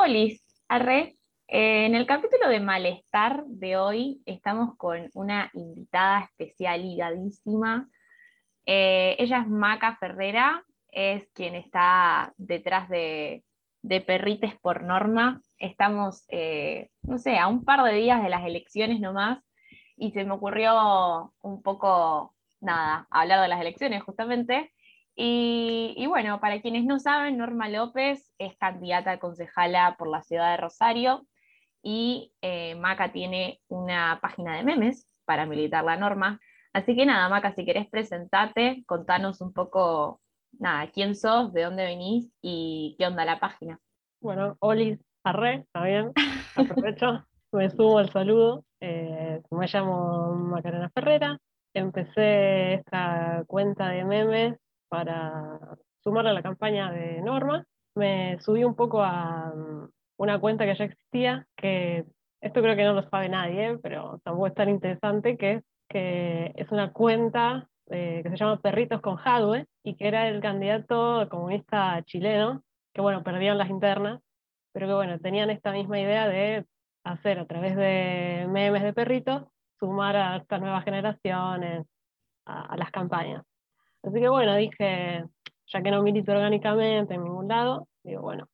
Olis, arre. Eh, en el capítulo de malestar de hoy estamos con una invitada especial ligadísima. Eh, ella es Maca Ferrera, es quien está detrás de, Perrites por Norma. Estamos, eh, no sé, a un par de días de las elecciones nomás y se me ocurrió un poco, nada, hablar de las elecciones justamente. Y, bueno, para quienes no saben, Norma López es candidata a concejala por la ciudad de Rosario y eh, Maca tiene una página de memes para militar la norma. Así que nada, Maca, si querés presentarte, contanos un poco, nada, quién sos, de dónde venís y qué onda la página. Bueno, Olis Arre, está bien, aprovecho, me sumo el saludo. Eh, me llamo Macarena Ferrera, empecé esta cuenta de memes para sumar a la campaña de Norma. Me subí un poco a mm, una cuenta que ya existía, que esto creo que no lo sabe nadie, pero tampoco es tan interesante, que es, que es una cuenta eh, que se llama Perritos con Jadwe y que era el candidato comunista chileno, que bueno, perdieron las internas, pero que bueno, tenían esta misma idea de hacer a través de memes de perritos, sumar a estas nuevas generaciones a las campañas. Así que bueno, dije, ya que no milito orgánicamente en ningún lado, digo, bueno,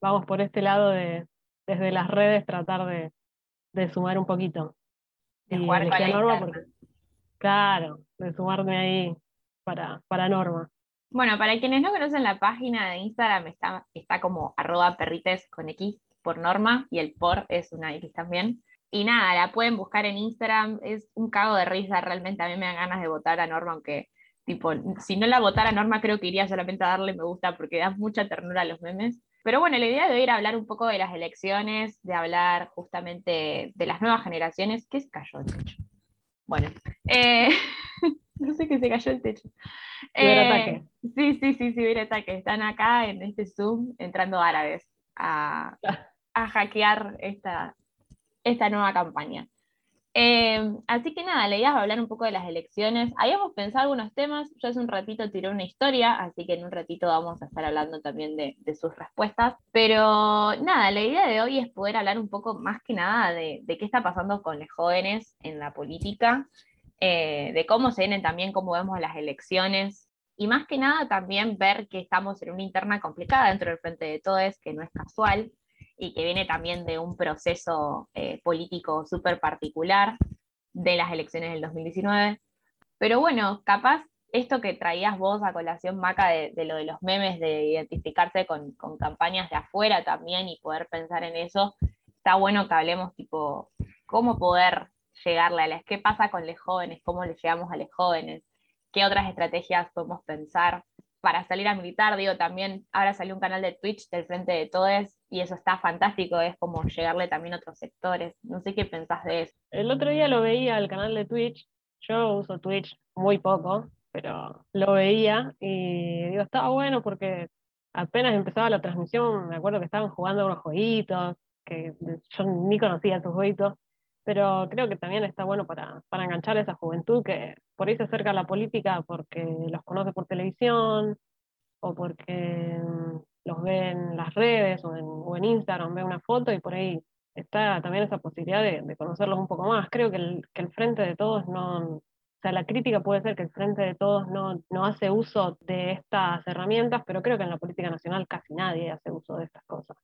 vamos por este lado de, desde las redes, tratar de, sumar un poquito. De jugar con Norma claro, de sumarme ahí para, para Norma. Bueno, para quienes no conocen la página de Instagram, está, está como arroba perrites con X por Norma y el por es una X también. Y nada, la pueden buscar en Instagram, es un cago de risa, realmente a mí me dan ganas de votar a Norma, aunque Tipo, si no la votara Norma, creo que iría solamente a darle me gusta porque da mucha ternura a los memes. Pero bueno, la idea de ir a hablar un poco de las elecciones, de hablar justamente de las nuevas generaciones. ¿Qué se cayó el techo? Bueno, eh, no sé qué se cayó el techo. Eh, sí, sí, sí, sí, ataque. Están acá en este Zoom entrando árabes a, a hackear esta, esta nueva campaña. Em, así que nada, la idea es hablar un poco de las elecciones. Habíamos pensado algunos temas, yo hace un ratito tiré una historia, así que en un ratito vamos a estar hablando también de, sus respuestas. Pero nada, la idea de hoy es poder hablar un poco más que nada de, qué está pasando con los jóvenes en la política, eh, de cómo se vienen también, cómo vemos las elecciones. Y más que nada también ver que estamos en una interna complicada dentro del Frente de Todes, que no es casual, y que viene también de un proceso eh, político súper particular de las elecciones del 2019. Pero bueno, capaz esto que traías vos a colación, Maca, de, lo de los memes, de identificarse con, con, campañas de afuera también y poder pensar en eso, está bueno que hablemos tipo, cómo poder llegarle a las, qué pasa con los jóvenes, cómo le llegamos a los jóvenes, qué otras estrategias podemos pensar para salir a militar, digo, también ahora salió un canal de Twitch del Frente de Todes y eso está fantástico, es como llegarle también a otros sectores. No sé qué pensás de eso. El otro día lo veía el canal de Twitch, yo uso Twitch muy poco, pero lo veía y digo, estaba bueno porque apenas empezaba la transmisión, me acuerdo que estaban jugando unos jueguitos, que yo ni conocía esos jueguitos, pero creo que también está bueno para, para enganchar a esa juventud que por ahí se acerca a la política porque los conoce por televisión o porque los ve en las redes o en, Instagram, ve una foto y por ahí está también esa posibilidad de, conocerlos un poco más. Creo que el, que el Frente de Todos no, o sea, la crítica puede ser que el Frente de Todos no, no hace uso de estas herramientas, pero creo que en la política nacional casi nadie hace uso de estas cosas.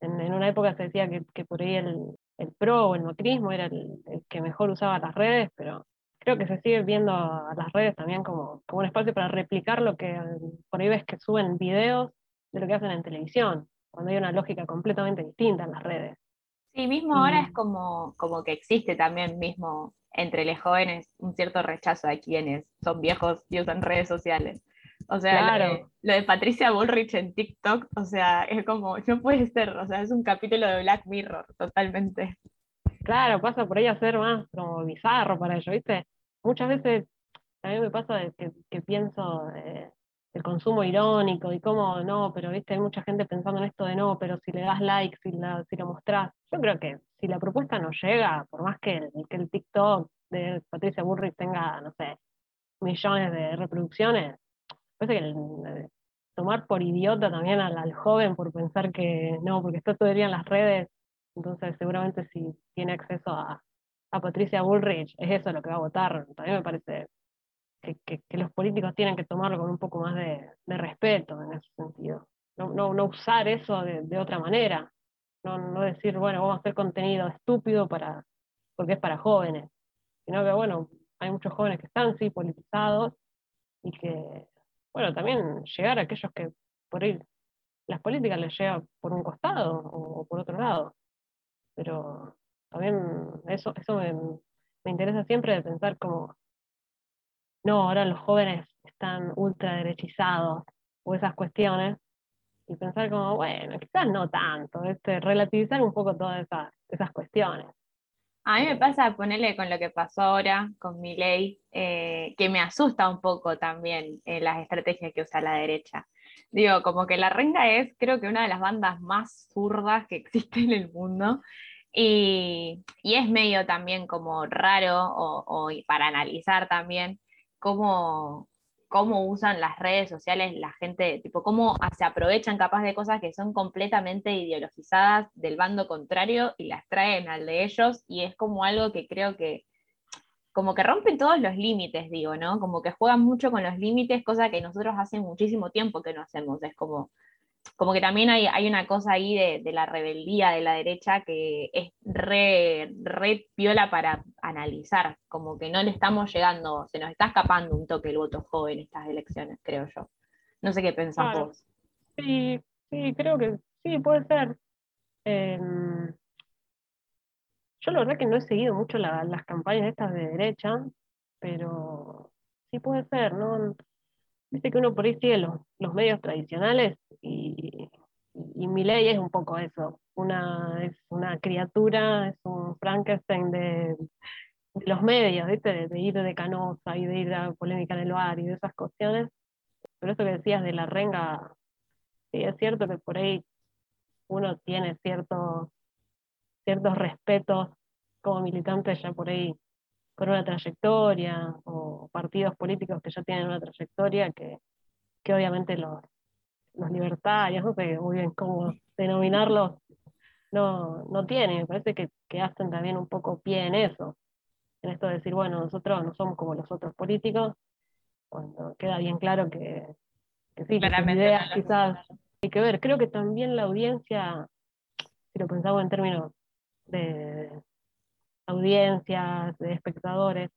En, en una época se decía que, que por ahí el, el PRO o el macrismo era el, que mejor usaba las redes, pero creo que se sigue viendo a las redes también como, como un espacio para replicar lo que por ahí ves que suben videos de lo que hacen en televisión, cuando hay una lógica completamente distinta en las redes. Sí, mismo ahora es como, como que existe también mismo entre los jóvenes un cierto rechazo a quienes son viejos y usan redes sociales. O sea, lo, de, Patricia Bullrich en TikTok, o sea, es como, no puede ser, o sea, es un capítulo de Black Mirror, totalmente. Claro, pasa por ahí a ser más como bizarro para ello, ¿viste? Muchas veces a mí me pasa que, que pienso eh, el consumo irónico y cómo no, pero viste, hay mucha gente pensando en esto de no, pero si le das like, si, la, si lo mostrás. Yo creo que si la propuesta no llega, por más que el, que el TikTok de Patricia Bullrich tenga, no sé, millones de reproducciones, parece que tomar por idiota también al, joven por pensar que no, porque está todo el día en las redes, entonces seguramente si tiene acceso a, a Patricia Bullrich, es eso lo que va a votar. También me parece que, que, los políticos tienen que tomarlo con un poco más de, de respeto en ese sentido. No, no, no usar eso de, de, otra manera. No, no decir, bueno, vamos a hacer contenido estúpido para, porque es para jóvenes. Sino que, bueno, hay muchos jóvenes que están, sí, politizados y que bueno, también llegar a aquellos que por ahí las políticas les llega por un costado o, por otro lado. Pero también eso, eso me, me interesa siempre de pensar como, no, ahora los jóvenes están ultraderechizados o esas cuestiones, y pensar como, bueno, quizás no tanto, este, relativizar un poco todas esas, esas cuestiones. A mí me pasa ponerle con lo que pasó ahora con mi ley, eh, que me asusta un poco también eh, las estrategias que usa la derecha. Digo, como que La Renga es, creo que una de las bandas más zurdas que existe en el mundo. Y, es medio también como raro, o, o para analizar también, cómo, cómo usan las redes sociales la gente, tipo, cómo se aprovechan capaz de cosas que son completamente ideologizadas del bando contrario y las traen al de ellos, y es como algo que creo que, como que rompen todos los límites, digo, ¿no? Como que juegan mucho con los límites, cosa que nosotros hace muchísimo tiempo que no hacemos, es como como que también hay, hay una cosa ahí de, la rebeldía de la derecha que es re, re piola para analizar, como que no le estamos llegando, se nos está escapando un toque el voto joven en estas elecciones, creo yo. No sé qué pensás vos. Sí, sí, creo que sí, puede ser. Em, yo la verdad que no he seguido mucho las campañas estas de derecha, pero sí puede ser, ¿no? Viste que uno por ahí sigue los, los medios tradicionales y, y mi ley es un poco eso. Una, es una criatura, es un Frankenstein de, los medios, ¿viste? De, ir de canosa y de ir a polémica en el bar y de esas cuestiones. Pero eso que decías de la renga, sí, es cierto que por ahí uno tiene ciertos, ciertos respetos como militante ya por ahí con una trayectoria o partidos políticos que ya tienen una trayectoria que, que obviamente los, los libertarios, no sé muy bien cómo denominarlos, no, no tienen. Me parece que, que, hacen también un poco pie en eso, en esto de decir, bueno, nosotros no somos como los otros políticos, cuando queda bien claro que, que sí, que ideas quizás hay que ver. Creo que también la audiencia, si lo pensamos en términos de, audiencias, de espectadores,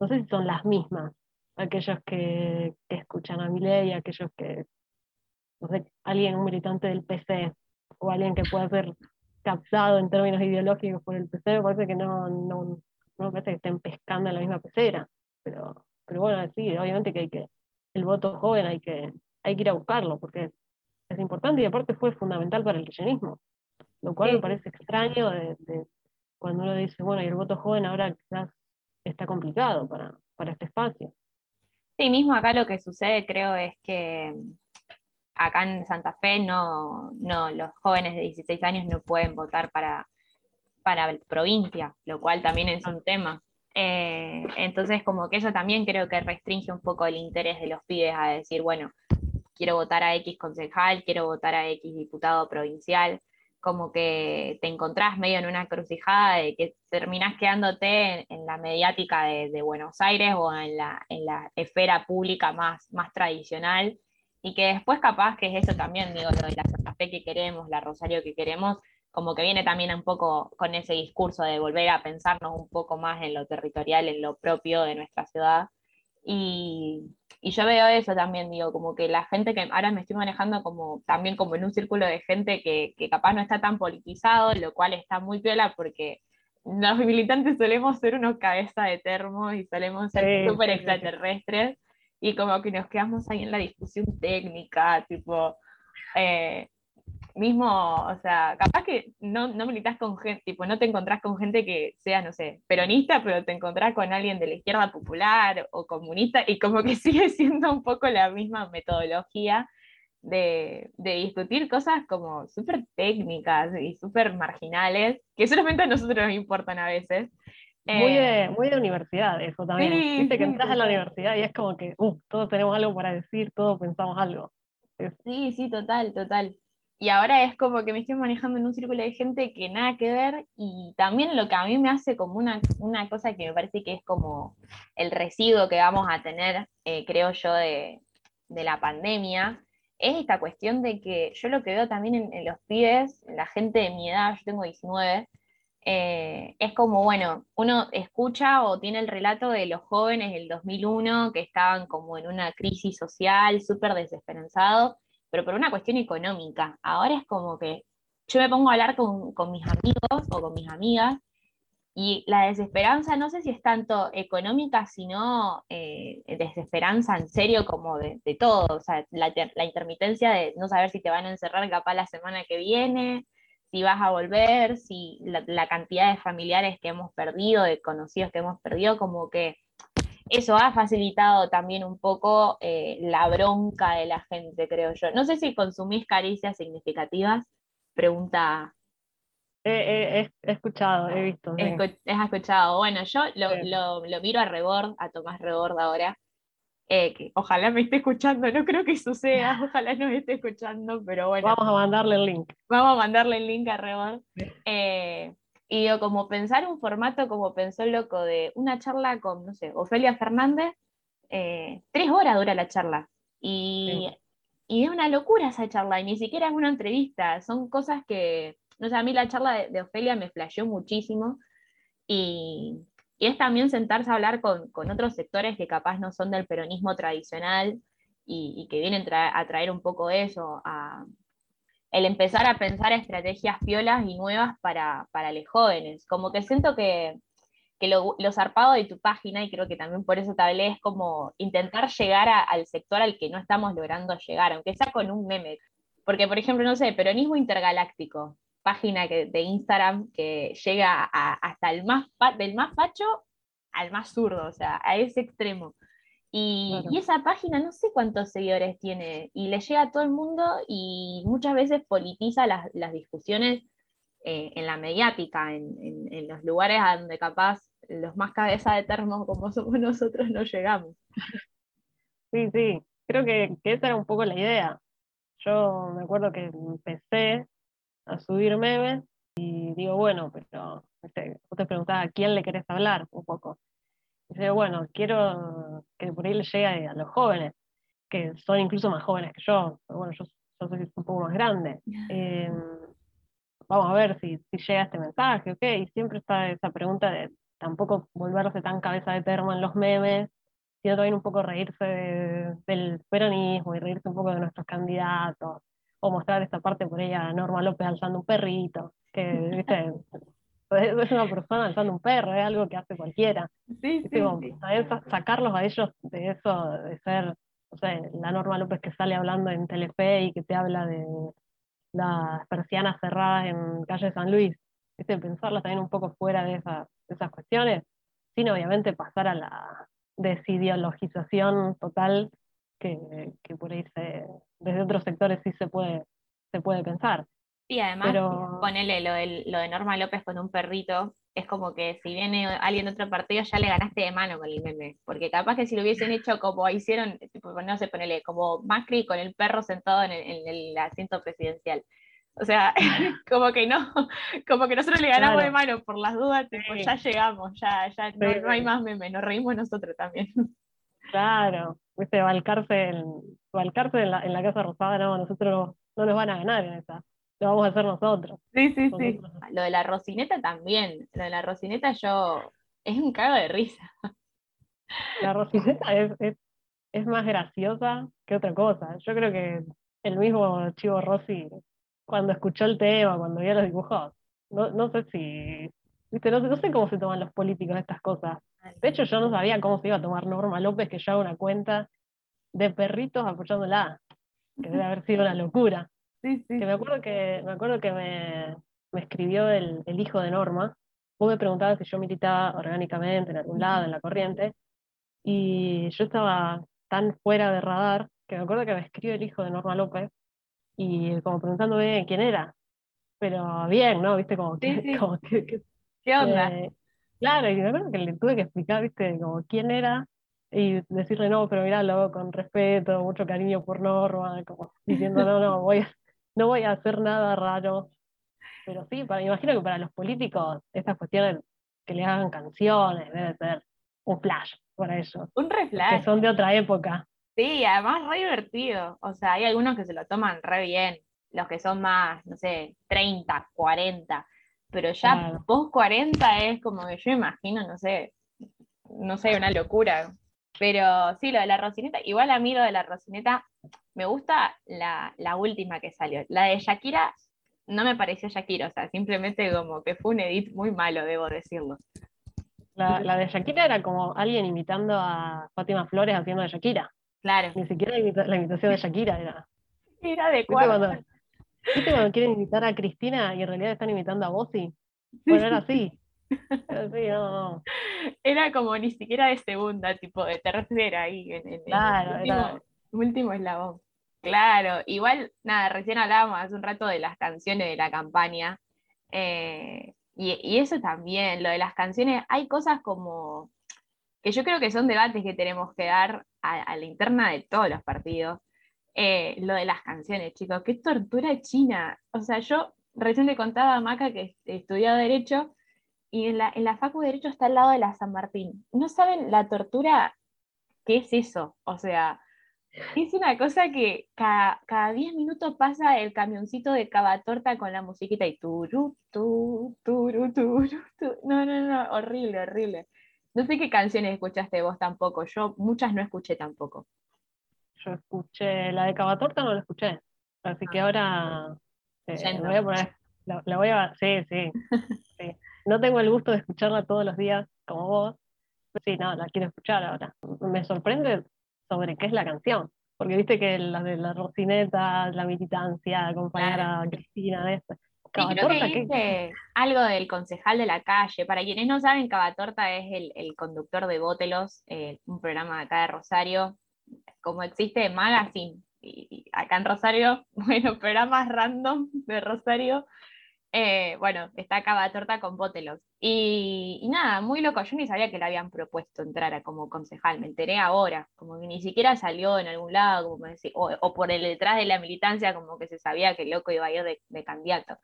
no sé si son las mismas, aquellos que, escuchan a mi ley, aquellos que, no sé, alguien, un militante del PC, o alguien que pueda ser captado en términos ideológicos por el PC, me parece que no, no, no me parece que estén pescando en la misma pecera, pero, pero bueno, sí, obviamente que hay que, el voto joven hay que, hay que ir a buscarlo, porque es, importante y aparte fue fundamental para el kirchnerismo, lo cual me parece extraño de, cuando uno dice, bueno, y el voto joven ahora quizás está complicado para, para este espacio. Sí, mismo acá lo que sucede creo es que acá en Santa Fe no, no los jóvenes de 16 años no pueden votar para, para provincia, lo cual también es un tema. Eh, entonces, como que eso también creo que restringe un poco el interés de los pibes a decir, bueno, quiero votar a X concejal, quiero votar a X diputado provincial como que te encontrás medio en una crucijada de que terminás quedándote en, la mediática de, Buenos Aires o en la, en la esfera pública más, más tradicional y que después capaz que es eso también, digo, lo de la Santa Fe que queremos, la Rosario que queremos, como que viene también un poco con ese discurso de volver a pensarnos un poco más en lo territorial, en lo propio de nuestra ciudad. Y, y yo veo eso también, digo, como que la gente que ahora me estoy manejando como también como en un círculo de gente que, que capaz no está tan politizado, lo cual está muy piola porque los militantes solemos ser unos cabeza de termo y solemos ser súper extraterrestres y como que nos quedamos ahí en la discusión técnica, tipo, eh, mismo, o sea, capaz que no, no con gente, tipo, no te encontrás con gente que sea, no sé, peronista, pero te encontrás con alguien de la izquierda popular o comunista y como que sigue siendo un poco la misma metodología de, de discutir cosas como súper técnicas y súper marginales, que solamente a nosotros nos importan a veces. Muy de, eh, muy de universidad, eso también. Viste que entras a la universidad y es como que, uh, todos tenemos algo para decir, todos pensamos algo. Sí, sí, total, total. Y ahora es como que me estoy manejando en un círculo de gente que nada que ver y también lo que a mí me hace como una, una cosa que me parece que es como el residuo que vamos a tener, eh, creo yo, de, de, la pandemia, es esta cuestión de que yo lo que veo también en, en los pibes, la gente de mi edad, yo tengo 19, eh, es como, bueno, uno escucha o tiene el relato de los jóvenes del 2001 que estaban como en una crisis social, súper desesperanzados, pero por una cuestión económica. Ahora es como que yo me pongo a hablar con, con mis amigos o con mis amigas y la desesperanza no sé si es tanto económica, sino eh, desesperanza en serio como de, todo, o sea, la, la, intermitencia de no saber si te van a encerrar capaz la semana que viene, si vas a volver, si la, cantidad de familiares que hemos perdido, de conocidos que hemos perdido, como que eso ha facilitado también un poco eh, la bronca de la gente, creo yo. No sé si consumís caricias significativas, pregunta. he escuchado, he visto. Has escuchado. Bueno, yo lo, lo, miro a Rebord, a Tomás Rebord ahora, eh, que ojalá me esté escuchando, no creo que suceda, ojalá no me esté escuchando, pero bueno. Vamos a mandarle el link. Vamos a mandarle el link a Rebord. Eh, y yo como pensar un formato como pensó el loco de una charla con, no sé, Ofelia Fernández, eh, tres horas dura la charla. Y, y, es una locura esa charla, y ni siquiera es una entrevista, son cosas que, no sé, a mí la charla de, de Ofelia me flasheó muchísimo. Y, y es también sentarse a hablar con, otros sectores que capaz no son del peronismo tradicional y, que vienen a traer un poco eso, a, el empezar a pensar estrategias piolas y nuevas para, los jóvenes. Como que siento que, lo, zarpado de tu página, y creo que también por eso te hablé, es como intentar llegar al sector al que no estamos logrando llegar, aunque sea con un meme. Porque, por ejemplo, no sé, peronismo intergaláctico página que, de Instagram que llega hasta el más, del más facho al más zurdo, o sea, a ese extremo. Y, esa página no sé cuántos seguidores tiene y le llega a todo el mundo y muchas veces politiza las, las discusiones eh, en la mediática, en, en, los lugares a donde capaz los más cabeza de termo como somos nosotros no llegamos. Sí, sí, creo que, que esa era un poco la idea. Yo me acuerdo que empecé a subir memes y digo, bueno, pero este, vos te preguntabas a quién le querés hablar un poco. Y digo, bueno, quiero que por ahí le llegue a los jóvenes, que son incluso más jóvenes que yo, pero bueno, yo, soy un poco más grande. Em, vamos a ver si, si llega este mensaje, ok, y siempre está esa pregunta de tampoco volverse tan cabeza de termo en los memes, sino también un poco reírse del peronismo y reírse un poco de nuestros candidatos o mostrar esta parte por ella, Norma López alzando un perrito, que, viste, es una persona alzando un perro, es algo que hace cualquiera. Sí, sí, sacarlos a ellos de eso, de ser, no sé, la Norma López que sale hablando en Telefe y que te habla de las persianas cerradas en calle San Luis, ¿viste? pensarlas también un poco fuera de, esas, de esas cuestiones, sin obviamente pasar a la desideologización total que, que por ahí desde otros sectores sí se puede, se puede pensar. Sí, además, Pero... ponele lo, lo de Norma López con un perrito, es como que si viene alguien de otro partido ya le ganaste de mano con el meme, porque capaz que si lo hubiesen hecho como hicieron, no sé, ponele, como Macri con el perro sentado en el, asiento presidencial. O sea, como que no, como que nosotros le ganamos de mano por las dudas, ya llegamos, ya, ya no, no, hay más memes, nos reímos nosotros también. Claro, viste, Valcarce, en, en, la, en la Casa Rosada, no, nosotros no, nos van a ganar en esa, lo vamos a hacer nosotros. Sí, sí, sí. Lo de la Rocineta también, lo de la Rocineta yo, es un cago de risa. La Rocineta es, es, es más graciosa que otra cosa. Yo creo que el mismo Chivo Rossi, cuando escuchó el tema, cuando vio los dibujos, no, no sé si, viste, no, no sé cómo se toman los políticos estas cosas de hecho, yo no sabía cómo se iba a tomar Norma López, que yo hago una cuenta de perritos apoyándola, que debe haber sido una locura. Sí, sí. Que me acuerdo que me, acuerdo que me, escribió el, hijo de Norma. Vos me preguntabas si yo militaba orgánicamente en algún lado, en la corriente, y yo estaba tan fuera de radar que me acuerdo que me escribió el hijo de Norma López y como preguntándome quién era. Pero bien, ¿no? ¿Viste? Como, ¿Qué onda? Claro, y me acuerdo que le tuve que explicar, viste, como quién era, y decirle no, pero miralo con respeto, mucho cariño por Norma, como diciendo no, no, voy a, no voy a hacer nada raro. Pero sí, para, imagino que para los políticos estas cuestiones que le hagan canciones debe ser un flash para ellos. Un re Que son de otra época. Sí, además re divertido. O sea, hay algunos que se lo toman re bien. Los que son más, no sé, 30, 40. Pero ya Claro. post 40 es como que yo imagino, no sé, no sé, una locura. Pero sí, lo de la Rocineta, igual a mí lo de la Rocineta, me gusta la, la última que salió. La de Shakira no me pareció Shakira, o sea, simplemente como que fue un edit muy malo, debo decirlo. La, la de Shakira era como alguien imitando a Fátima Flores haciendo de Shakira. Claro, Ni siquiera la imitación de Shakira era. era de ¿Viste cuarto. ¿Viste cuando quieren imitar a Cristina y en realidad están imitando a Bossi? Bueno, era así. Era así, no, no. Era como ni siquiera de segunda, tipo de tercera ahí en, en- en Claro, el último, era- último eslabón. Claro, igual, nada, recién hablábamos hace un rato de las canciones de la campaña. eh, y, y eso también, lo de las canciones, hay cosas como que yo creo que son debates que tenemos que dar a, a la interna de todos los partidos. Eh, lo de las canciones, chicos, qué tortura china. O sea, yo recién te contaba a Maca que he estudiado Derecho y en la, en la Facu de Derecho está al lado de la San Martín. No saben la tortura que es eso. O sea, es una cosa que cada, cada 10 minutos pasa el camioncito de Cavatorta con la musiquita y turu, tu, turu, turu, tu. No, no, no, horrible, horrible. No sé qué canciones escuchaste vos tampoco. Yo muchas no escuché tampoco. Yo escuché, la de Cavatorta no la escuché. Así que ahora eh, me voy a poner, la, la voy a, sí, sí, sí. No tengo el gusto de escucharla todos los días como vos. pero sí, no, la quiero escuchar ahora. Me sorprende sobre qué es la canción. Porque viste que la de la Rocineta, la militancia, acompañar a Cristina, de eso. Sí, creo que Cavatorta, ¿qué- dice algo del concejal de la calle. Para quienes no saben, Cavatorta es el, el conductor de Bótelos, eh, un programa de acá de Rosario. Como existe Magazine, y, acá en Rosario, bueno, programas random de Rosario. eh, bueno, está Cavatorta con Bótelos. Y, y nada, muy loco. Yo ni sabía que le habían propuesto entrar a como concejal. Me enteré ahora, como que ni siquiera salió en algún lado, como decía, o, o por el detrás de la militancia, como que se sabía que el loco iba a ir de- de candidato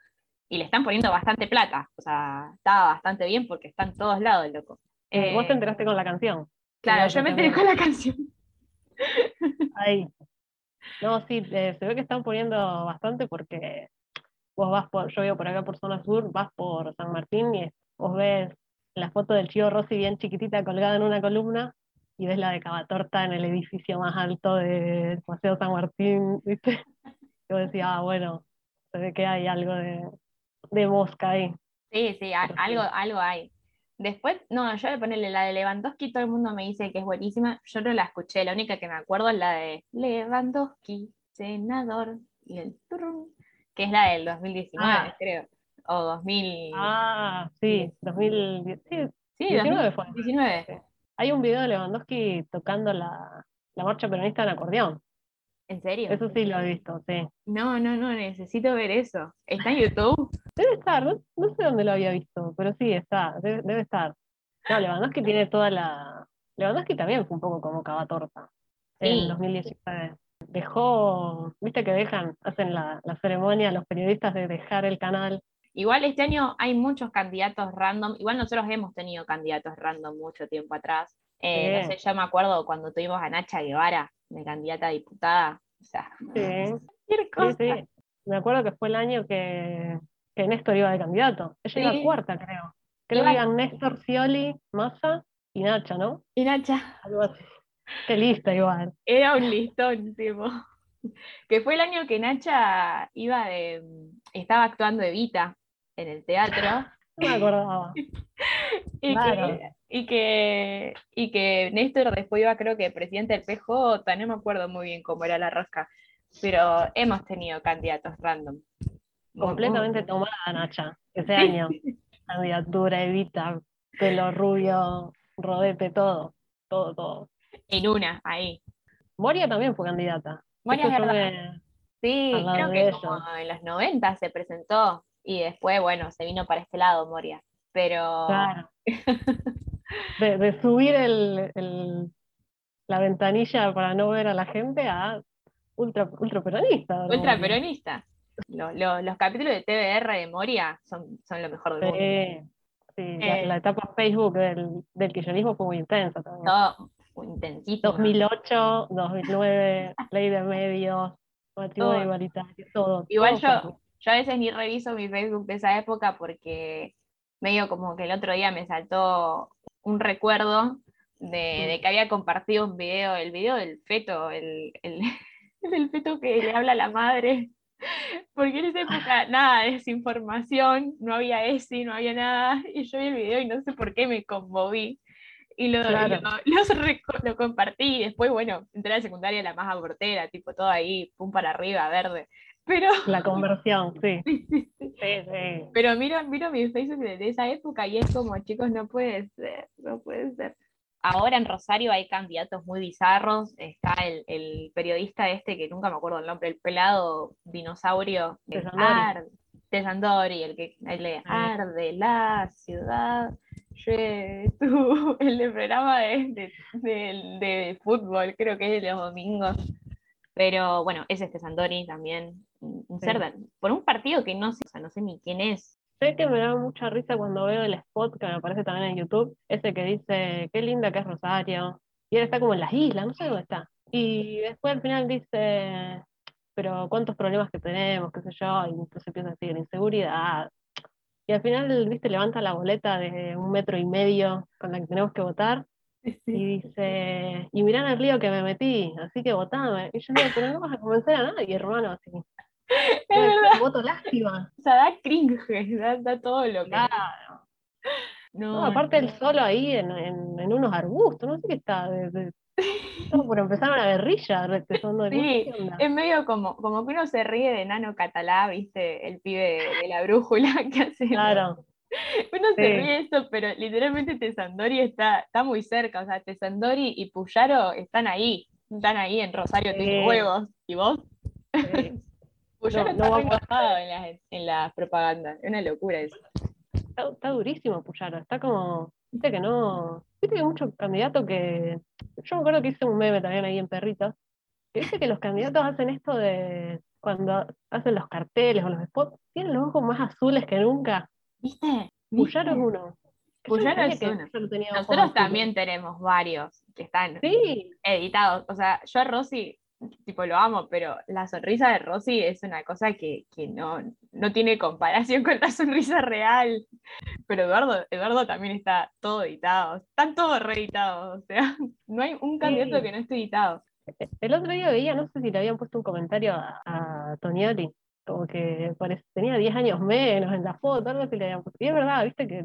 y le están poniendo bastante plata. O sea, estaba bastante bien porque está en todos lados el loco. Eh, Vos te Eh, enteraste con la canción. claro, yo me enteré con la canción. Ahí. No, sí, eh, se ve que están poniendo bastante porque vos vas por, yo vivo por acá por zona sur, vas por San Martín y vos ves la foto del Chío Rossi bien chiquitita colgada en una columna y ves la de Cavatorta en el edificio más alto del Paseo San Martín, ¿viste? Yo decía, ah, bueno, se ve que hay algo de, de mosca ahí. Sí, sí, a- algo, algo hay. Después, no, yo le ponerle la de Lewandowski, todo el mundo me dice que es buenísima. Yo no la escuché, la única que me acuerdo es la de Lewandowski, senador, y el turrún, que es la del 2019, Ah. creo. O 2000. Ah, sí, 2010, sí, sí, 19 fue. 2019. Hay un video de Lewandowski tocando la, la marcha peronista en acordeón. ¿En serio? Eso sí lo he visto, sí. No, no, no, necesito ver eso. ¿Está en YouTube? Debe estar, no, no sé dónde lo había visto, pero sí, está, debe, debe estar. No, Lewandowski tiene toda la... Lewandowski también fue un poco como Cavatorta Sí. en 2019. Dejó, viste que dejan, hacen la, la ceremonia los periodistas de dejar el canal. Igual este año hay muchos candidatos random. Igual nosotros hemos tenido candidatos random mucho tiempo atrás. Eh, no sé, yo me acuerdo cuando tuvimos a Nacha Guevara de candidata a diputada. O sea, Sí, sí, sí. Me acuerdo que fue el año que, que Néstor iba de candidato. Ella iba cuarta, creo. Creo que iban Néstor, Scioli, Massa y Nacha, ¿no? Y Nacha Algo así. Qué lista igual. era un listón, tipo. Que fue el año que Nacha iba de. estaba actuando Evita en el teatro. No me acordaba. Y, Claro. que, y, que, y que Néstor después iba, creo que presidente del PJ, no me acuerdo muy bien cómo era la rosca, pero hemos tenido candidatos random. Completamente tomada Nacha, ese año. Candidatura, Evita, pelo rubio, rodete, todo. Todo, todo. En una, ahí. Moria también fue candidata. Moria es verdad. Sí, creo que como en los 90 se presentó y después, bueno, se vino para este lado Moria. Pero Claro. De, de subir el, el, la ventanilla para no ver a la gente a ultra, ultra peronista. Ultra peronista. los capítulos de TBR de Moria son, son lo mejor del mundo. Sí, la, eh. etapa Facebook del, del kirchnerismo fue muy intensa también. Todo intensito. 2008, 2009, ley de medios, matrimonio igualitario, todo. Igual yo, yo a veces ni reviso mi Facebook de esa época porque medio como que el otro día me saltó un recuerdo de, que había compartido un video, el video del feto, el, el, el feto que le habla a la madre. Porque en esa época nada de desinformación, no había ESI, no había nada, y yo vi el video y no sé por qué me conmoví. Y lo, lo, compartí, y después, bueno, entré a la secundaria la más abortera, tipo todo ahí, pum para arriba, verde. Pero... La conversión, sí. sí, Pero miro, miro mi Facebook de esa época y es como, chicos, no puede ser, no puede ser ahora en Rosario hay candidatos muy bizarros. Está el, periodista este que nunca me acuerdo el nombre, el pelado dinosaurio de Sandori, el que le arde la ciudad. el de programa de, de, fútbol, creo que es de los domingos. Pero bueno, es este Sandori también, un por un partido que no sé, no sé ni quién es, Sé que me da mucha risa cuando veo el spot que me aparece también en YouTube, ese que dice, qué linda que es Rosario, y él está como en las islas, no sé dónde está. Y después al final dice, pero cuántos problemas que tenemos, qué sé yo, y entonces empieza a decir, inseguridad. Y al final, viste, levanta la boleta de un metro y medio con la que tenemos que votar, y dice, y mirá el lío que me metí, así que votame. Y yo digo, pero no vas a convencer a nadie, hermano, así. Es verdad. Voto lástima. O sea, da cringe, da, todo lo que. Claro. No, aparte el solo ahí en, en, unos arbustos, no sé qué está. De, por empezar una guerrilla. Sí, es medio como, como que uno se ríe de Nano Catalá, viste, el pibe de, la brújula que hace. Claro. Uno se ríe de eso, pero literalmente Tesandori está, está muy cerca. O sea, Tesandori y Puyaro están ahí. Están ahí en Rosario, sí. huevos. ¿Y vos? Sí. Pues no, no en las, en las propagandas, es una locura eso. Está, durísimo Puyaro, está como, viste que no, viste que hay muchos candidatos que, yo me acuerdo que hice un meme también ahí en Perritos, que dice que los candidatos hacen esto de, cuando hacen los carteles o los spots, tienen los ojos más azules que nunca. ¿Viste? Puyaro es uno. Puyaro es uno. Nosotros también tenemos varios que están editados. O sea, yo a Rosy tipo lo amo, pero la sonrisa de Rosy es una cosa que, no, no, tiene comparación con la sonrisa real. Pero Eduardo, Eduardo también está todo editado, están todos reeditados, o sea, no hay un candidato que no esté editado. El otro día veía, no sé si le habían puesto un comentario a, a Tonioli, como que tenía 10 años menos en la foto, algo así le habían puesto. Y es verdad, viste que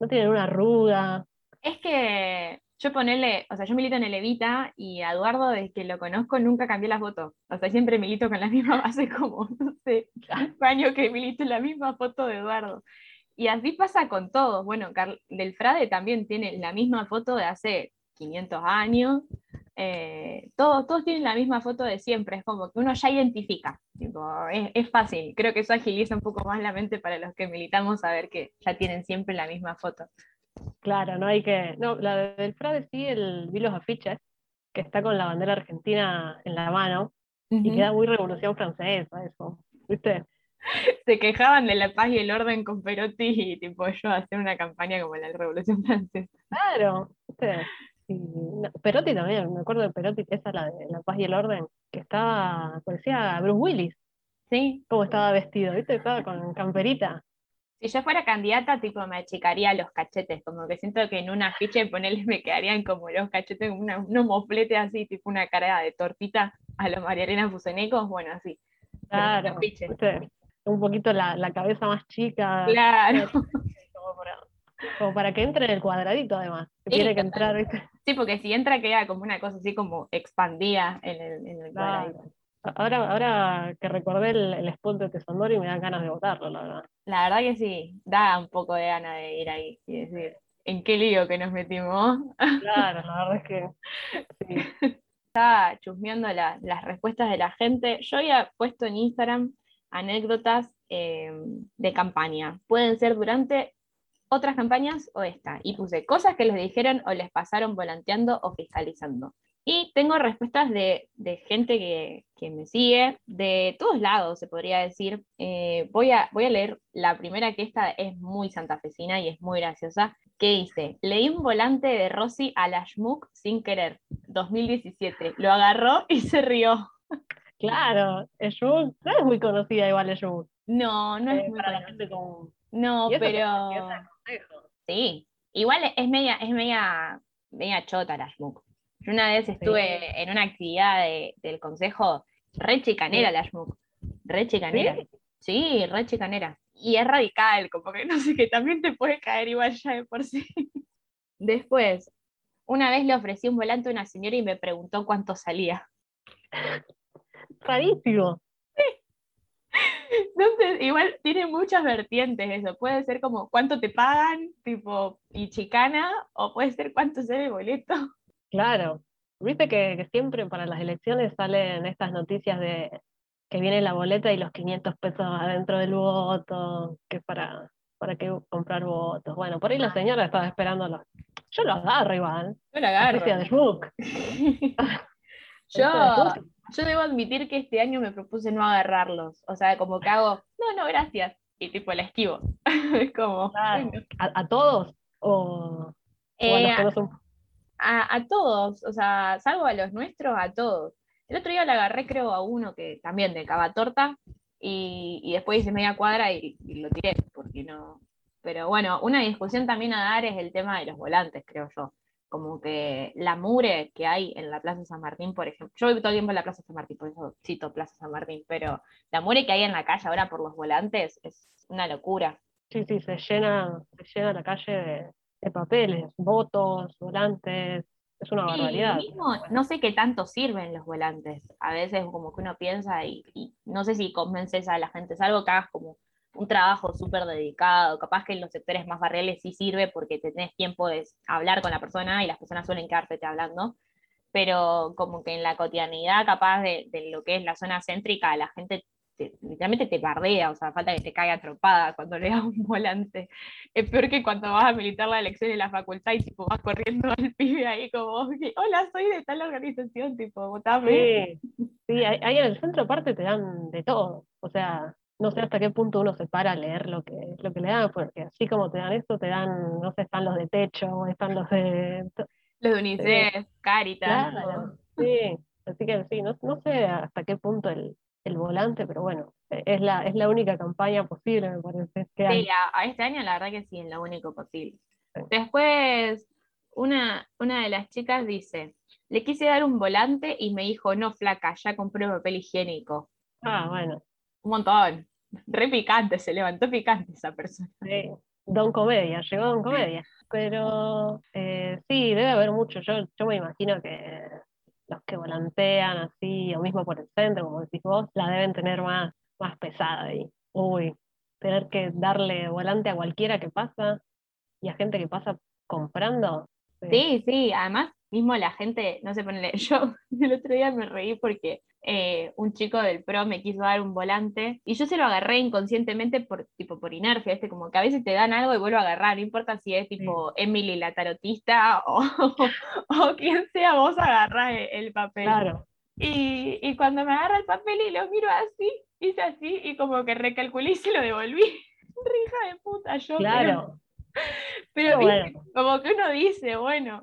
no tienen una arruga. Es que yo ponerle, o sea, yo milito en el Evita y a Eduardo, desde que lo conozco, nunca cambié las fotos. O sea, siempre milito con la misma base, como, no sé, año que milito en la misma foto de Eduardo. Y así pasa con todos. Bueno, Del Frade también tiene la misma foto de hace 500 años. Eh, todos, todos tienen la misma foto de siempre. Es como que uno ya identifica. es, es, fácil. Creo que eso agiliza un poco más la mente para los que militamos saber que ya tienen siempre la misma foto. Claro, no hay que. No, la del Frade sí, el, vi los afiches, que está con la bandera argentina en la mano, y queda muy revolución francesa, eso. ¿Viste? Se quejaban de la paz y el orden con Perotti y tipo yo hacer una campaña como la Revolución Francesa. Claro, Perotti también, me acuerdo de Perotti, esa la de la paz y el orden, que estaba, parecía Bruce Willis. Sí. Cómo estaba vestido, ¿viste? Estaba con camperita si yo fuera candidata, tipo, me achicaría los cachetes, como que siento que en una afiche ponerles me quedarían como los cachetes, como unos mofletes así, tipo una cara de tortita a los Mariarena Fusenecos, bueno, así. Claro, un poquito la, la, cabeza más chica. Claro. Como para, que entre en el cuadradito, además. tiene que entrar, ¿viste? Sí, porque si entra queda como una cosa así como expandida en el, en el cuadradito. Ahora, ahora que recordé el, el spot de Tesandori me dan ganas de votarlo, la verdad. La verdad que sí, da un poco de ganas de ir ahí y decir, ¿en qué lío que nos metimos? Claro, la verdad es que sí. Estaba chusmeando las respuestas de la gente. Yo había puesto en Instagram anécdotas em, de campaña. Pueden ser durante otras campañas o esta. Y puse cosas que les dijeron o les pasaron volanteando o fiscalizando. Y tengo respuestas de, gente que, me sigue, de todos lados, se podría decir. Eh, voy, a, voy a leer la primera, que esta es muy santafesina y es muy graciosa, que dice, leí un volante de Rosy a la Schmuck sin querer, 2017. Lo agarró y se rió. Claro, Schmuck no es muy conocida igual Schmuck. No, no es eh, muy para la gente con... No, pero... Sí, igual es media, es media, media chota la Schmuck. Yo una vez estuve en una actividad del consejo re chicanera la Schmuck. Re chicanera. ¿Sí? re chicanera. Y es radical, como que no sé, que también te puede caer igual ya de por sí. Después, una vez le ofrecí un volante a una señora y me preguntó cuánto salía. Rarísimo. Entonces, igual tiene muchas vertientes eso. Puede ser como cuánto te pagan, tipo, y chicana, o puede ser cuánto sale el boleto. Claro. Viste que, siempre para las elecciones salen estas noticias de que viene la boleta y los 500 pesos adentro del voto, que para, para que comprar votos. Bueno, por ahí la señora estaba esperándolo. Yo lo agarro igual. Yo lo agarro. De yo, yo debo admitir que este año me propuse no agarrarlos. O sea, como que hago, no, no, gracias. Y tipo la esquivo. es como. ¿A, todos? ¿O, eh, a los no son a, todos, o sea, salvo a los nuestros, a todos. El otro día le agarré, creo, a uno que también de cava torta y, y después hice media cuadra y, lo tiré, porque no. Pero bueno, una discusión también a dar es el tema de los volantes, creo yo. Como que la mure que hay en la Plaza San Martín, por ejemplo. Yo voy todo el tiempo en la Plaza San Martín, por eso cito Plaza San Martín, pero la mure que hay en la calle ahora por los volantes es una locura. Sí, sí, se llena, se llena la calle de, de papeles, votos, volantes, es una barbaridad. no sé qué tanto sirven los volantes. A veces como que uno piensa y, no sé si convences a la gente, es algo que hagas como un trabajo súper dedicado, capaz que en los sectores más barriales sí sirve porque tenés tiempo de hablar con la persona y las personas suelen quedarte hablando, pero como que en la cotidianidad capaz de, de, lo que es la zona céntrica, la gente literalmente te bardea, o sea, falta que te caiga atropada cuando le das un volante. Es peor que cuando vas a militar la elección en la facultad y tipo vas corriendo al pibe ahí como, hola, soy de tal organización, tipo, votame. Sí, sí ahí en el centro aparte te dan de todo, o sea, no sé hasta qué punto uno se para a leer lo que, lo que le dan, porque así como te dan esto, te dan, no sé, están los de techo, están los de... Los de UNICEF, Caritas. Claro, sí, así que sí, no, no sé hasta qué punto el, el volante, pero bueno, e, es la, es la única campaña posible, me parece. sí, a, este año la verdad que sí, es lo único posible. Después, una, una de las chicas dice, le quise dar un volante y me dijo, no, flaca, ya compré papel higiénico. Ah, bueno. Un montón. Re picante, se levantó picante esa persona. Sí. Don Comedia, llegó Don Comedia. Pero eh, sí, debe haber mucho. Yo, yo me imagino que los que volantean así, o mismo por el centro, como decís vos, la deben tener más, más pesada ahí. Uy, tener que darle volante a cualquiera que pasa y a gente que pasa comprando. Sí, sí, además mismo la gente, no sé, ponele, yo el otro día me reí porque eh, un chico del pro me quiso dar un volante y yo se lo agarré inconscientemente por, tipo, por inercia, este, como que a veces te dan algo y vuelvo a agarrar, no importa si es tipo Emily la tarotista o, o quien sea, vos agarrás el, papel. Claro. Y, y, cuando me agarra el papel y lo miro así, hice así y como que recalculé y se lo devolví. Rija de puta, yo. Claro. Pero, como que uno dice, bueno,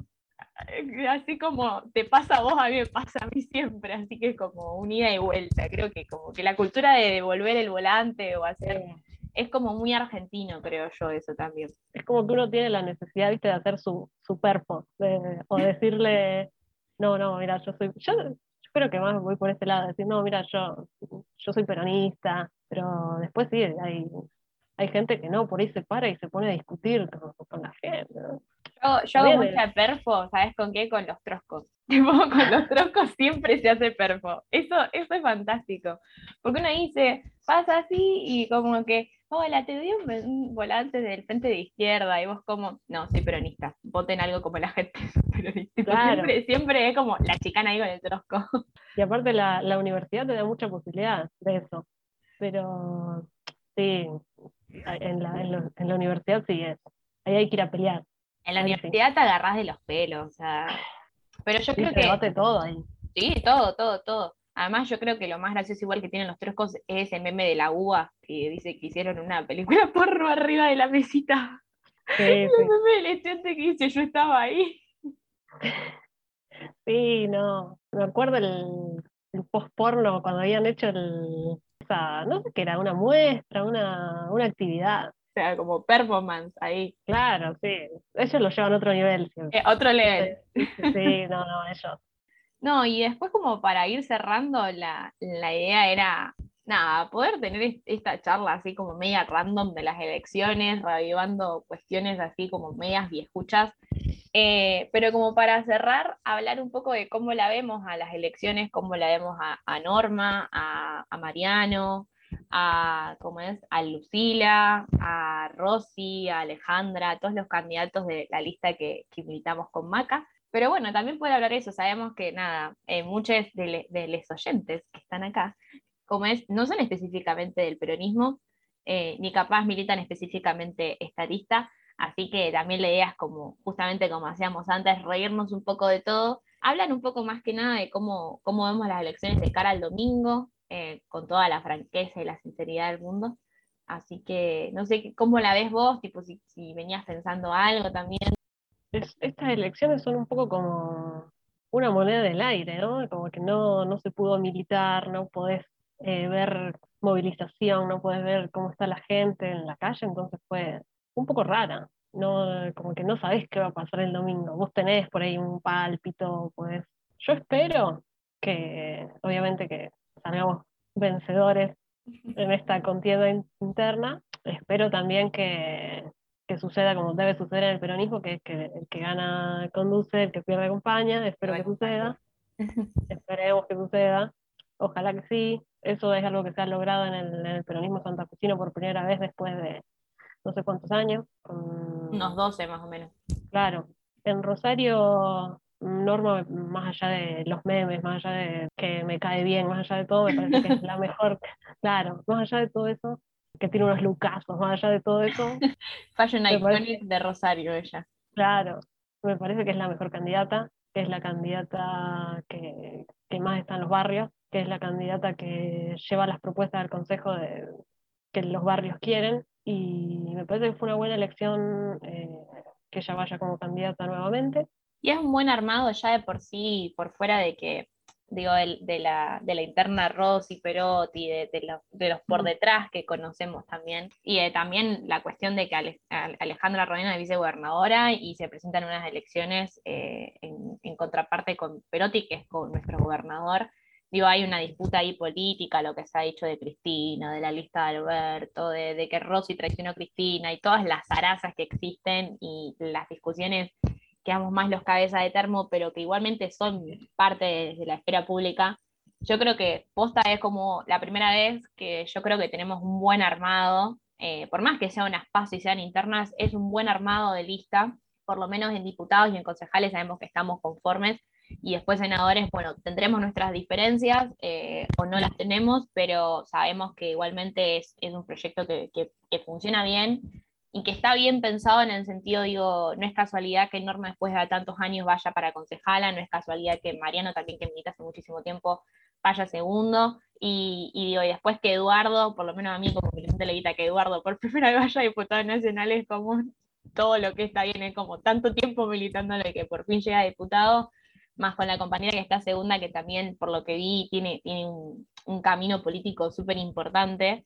así como te pasa a vos, a mí me pasa a mí siempre, así que es como un ida y vuelta. Creo que como que la cultura de devolver el volante o hacer es como muy argentino, creo yo, eso también. Es como que uno tiene la necesidad, viste, de hacer su, su perfo, o decirle, no, no, mira, yo soy, yo, creo que más voy por este lado, decir, no, mira, yo, yo soy peronista, pero después sí, hay, hay gente que no, por ahí se para y se pone a discutir con, la gente. Yo, hago mucha perfo, ¿sabes con qué? Con los troscos. con los troscos siempre se hace perfo. Eso, eso es fantástico. Porque uno dice, pasa así y como que, hola, te doy un, volante del frente de izquierda y vos como, no, soy peronista, voten algo como la gente Siempre, siempre es como la chicana ahí con el trosco. Y aparte la, la universidad te da mucha posibilidad de eso. Pero sí, en la, en, la universidad sí es. Ahí hay que ir a pelear. En la universidad te agarras de los pelos, o sea, Pero yo creo se que... todo ahí. Sí, todo, todo, todo. Además, yo creo que lo más gracioso igual que tienen los troscos es ese meme de la uva, que dice que hicieron una película porno arriba de la mesita. Sí, El sí. meme del estudiante que dice yo estaba ahí. Sí, no. Me acuerdo el, el post-porno cuando habían hecho el. o sea, no sé qué era, una muestra, una, una actividad. O sea, como performance ahí. Claro, sí. Ellos lo llevan a otro nivel siempre. Eh, otro level. Sí, sí, no, no, ellos. No, y después como para ir cerrando, la, la idea era, nada, poder tener est- esta charla así como media random de las elecciones, revivando cuestiones así como medias viejuchas, Eh, pero como para cerrar, hablar un poco de cómo la vemos a las elecciones, cómo la vemos a, a Norma, a, a Mariano, a, ¿cómo es? a Lucila, a Rosy, a Alejandra, a todos los candidatos de la lista que, que militamos con Maca. Pero bueno, también puede hablar eso. Sabemos que nada, eh, muchos de, le- de los oyentes que están acá, como es, no son específicamente del peronismo, eh, ni capaz militan específicamente esta lista. Así que también la idea es como, justamente como hacíamos antes, reírnos un poco de todo. Hablan un poco más que nada de cómo, cómo vemos las elecciones de cara al domingo, eh, con toda la franqueza y la sinceridad del mundo. Así que no sé cómo la ves vos, tipo si, venías pensando algo también. Es- estas elecciones son un poco como una moneda del aire, ¿no? Como que no, no se pudo militar, no podés eh, ver movilización, no podés ver cómo está la gente en la calle, entonces fue un poco rara. No, como que no sabés qué va a pasar el domingo. Vos tenés por ahí un pálpito, pues. Yo espero que, obviamente, que salgamos vencedores en esta contienda in- interna. Espero también que, que suceda como debe suceder en el peronismo, que es que el que gana conduce, el que pierde acompaña. Espero que suceda. Esperemos que suceda. Ojalá que sí. Eso es algo que se ha logrado en el, en el peronismo santafesino por primera vez después de no sé cuántos años. Unos 12 más o menos. Claro, en Rosario, Norma, más allá de los memes, más allá de que me cae bien, más allá de todo, me parece que es la mejor, claro, más allá de todo eso, que tiene unos lucazos, más allá de todo eso, Fashion Me parece- Iconic de Rosario ella. claro, me parece que es la mejor candidata, que es la candidata que, que más está en los barrios, que es la candidata que lleva las propuestas del Consejo de, que los barrios quieren, y me parece que fue una buena elección eh, que ella vaya como candidata nuevamente. Y es un buen armado ya de por sí, por fuera de que, digo, de, la, de la interna Rosy, Perotti, de, de los, de los por Mm. detrás que conocemos también, y de también la cuestión de que Ale- Ale- Alejandra Rodena es vicegobernadora y se presentan unas elecciones eh, en, en contraparte con Perotti, que es con nuestro gobernador. Digo, hay una disputa ahí política, lo que se ha dicho de Cristina, de la lista de Alberto, de, de que Rossi traicionó a Cristina y todas las zarazas que existen y las discusiones quedamos más los cabezas de termo, pero que igualmente son parte de, de la esfera pública. Yo creo que posta es como la primera vez que yo creo que tenemos un buen armado, eh, por más que sean unas pasos y sean internas, es un buen armado de lista, por lo menos en diputados y en concejales sabemos que estamos conformes, y después senadores, bueno, tendremos nuestras diferencias eh, o no las tenemos, pero sabemos que igualmente es, es un proyecto que, que, que funciona bien y que está bien pensado en el sentido, digo, no es casualidad que Norma después de tantos años vaya para concejala, no es casualidad que Mariano también, que milita hace muchísimo tiempo, vaya segundo, y, digo, después que Eduardo, por lo menos a mí como militante le quita que Eduardo por primera vez vaya a diputado nacional es como todo lo que está bien, es como tanto tiempo militándole que por fin llega a diputado, más con la compañera que está segunda, que también, por lo que vi, tiene, tiene un, un camino político súper importante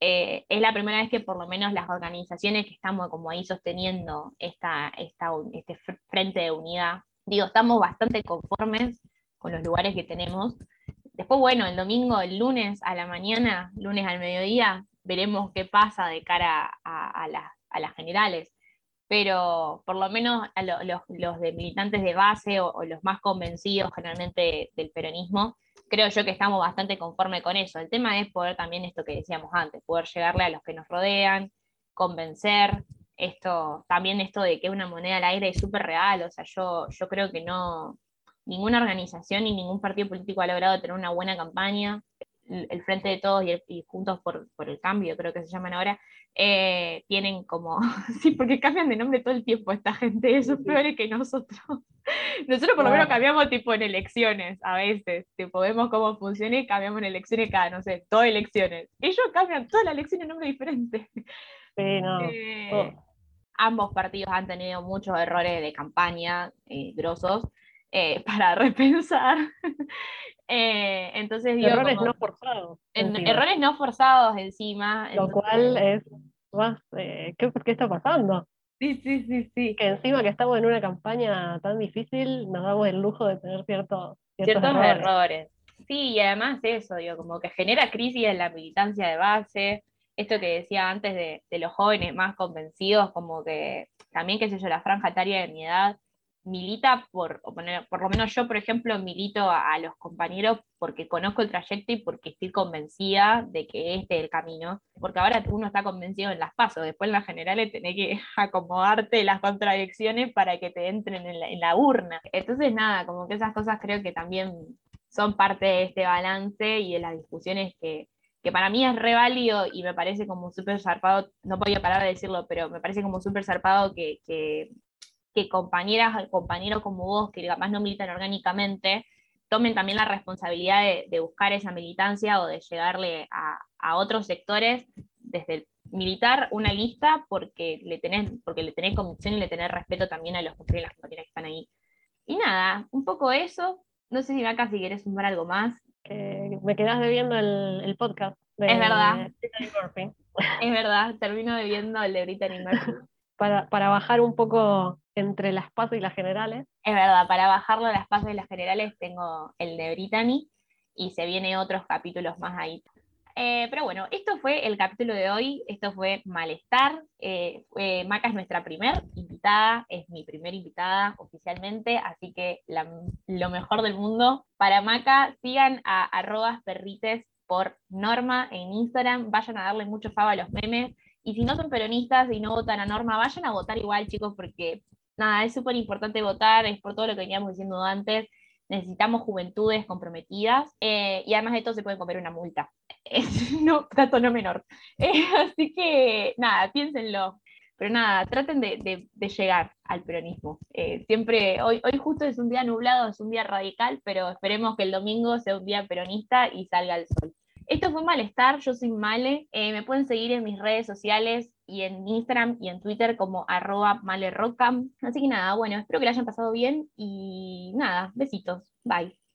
eh, es la primera vez que por lo menos las organizaciones que estamos como ahí sosteniendo esta, este frente de unidad, digo, estamos bastante conformes con los lugares que tenemos. Después, bueno, el domingo, el lunes a la mañana, lunes al mediodía, veremos qué pasa de cara a, las, a las generales. Pero por lo menos los, los, de militantes de base o los más convencidos generalmente del peronismo, creo yo que estamos bastante conforme con eso. El tema es poder también esto que decíamos antes, poder llegarle a los que nos rodean, convencer, esto, también esto de que una moneda al aire es súper real, o sea, yo, yo creo que no, ninguna organización ni ningún partido político ha logrado tener una buena campaña. El Frente de Todos y, Juntos por, el Cambio, creo que se llaman ahora, eh, tienen como, sí, porque cambian de nombre todo el tiempo esta gente, eso es peor que nosotros. Nosotros por lo menos cambiamos tipo en elecciones a veces, tipo vemos cómo funciona y cambiamos en elecciones cada, no sé, todas elecciones. Ellos cambian todas las elecciones en nombre diferente. Sí, no. Eh, ambos partidos han tenido muchos errores de campaña eh, grosos eh, para repensar. Eh, entonces errores no forzados. errores no forzados encima. Lo cual es más, ¿qué, ¿qué, está pasando? Sí, sí, sí, sí. Que encima que estamos en una campaña tan difícil, nos damos el lujo de tener ciertos, ciertos, errores. Sí, y además eso, digo, como que genera crisis en la militancia de base, esto que decía antes de, los jóvenes más convencidos, como que también, qué sé yo, la franja etaria de mi edad milita por, por lo menos yo, por ejemplo, milito a, los compañeros porque conozco el trayecto y porque estoy convencida de que este es el camino, porque ahora uno está convencido en las pasos, después en las generales tenés que acomodarte las contradicciones para que te entren en la, urna. Entonces, nada, como que esas cosas creo que también son parte de este balance y de las discusiones que, que para mí es re válido y me parece como súper zarpado, no podía parar de decirlo, pero me parece como súper zarpado que, que compañeras, compañeros como vos, que capaz no militan orgánicamente, tomen también la responsabilidad de, buscar esa militancia o de llegarle a, a, otros sectores desde el militar una lista porque le tenés, porque le tenés convicción y le tenés respeto también a los compañeros y las compañeras que están ahí. Y nada, un poco eso. No sé si acá si querés sumar algo más me quedas debiendo el, el podcast. De, es verdad. es verdad, termino debiendo el de Brittany Murphy. Para, para, bajar un poco entre las pasos y las generales. Es verdad, para bajarlo las pasos y las generales tengo el de Brittany y se vienen otros capítulos más ahí. Eh, pero bueno, esto fue el capítulo de hoy, esto fue Malestar. Eh, Maca es nuestra primer invitada, es mi primera invitada oficialmente, así que lo mejor del mundo. Para Maca, sigan a arrobas perrites por Norma en Instagram, vayan a darle mucho fava a los memes. Y si no son peronistas y no votan a Norma, vayan a votar igual, chicos, porque nada, es súper importante votar, es por todo lo que veníamos diciendo antes necesitamos juventudes comprometidas eh, y además de esto se puede comer una multa. no, tanto no menor. Eh, así que nada, piénsenlo. Pero nada, traten de, llegar al peronismo. Eh, siempre, hoy, hoy justo es un día nublado, es un día radical, pero esperemos que el domingo sea un día peronista y salga el sol. Esto fue Malestar, yo soy Male. me pueden seguir en mis redes sociales y en Instagram y en Twitter como arroba malerocam. Así que nada, bueno, espero que lo hayan pasado bien y nada, besitos. Bye.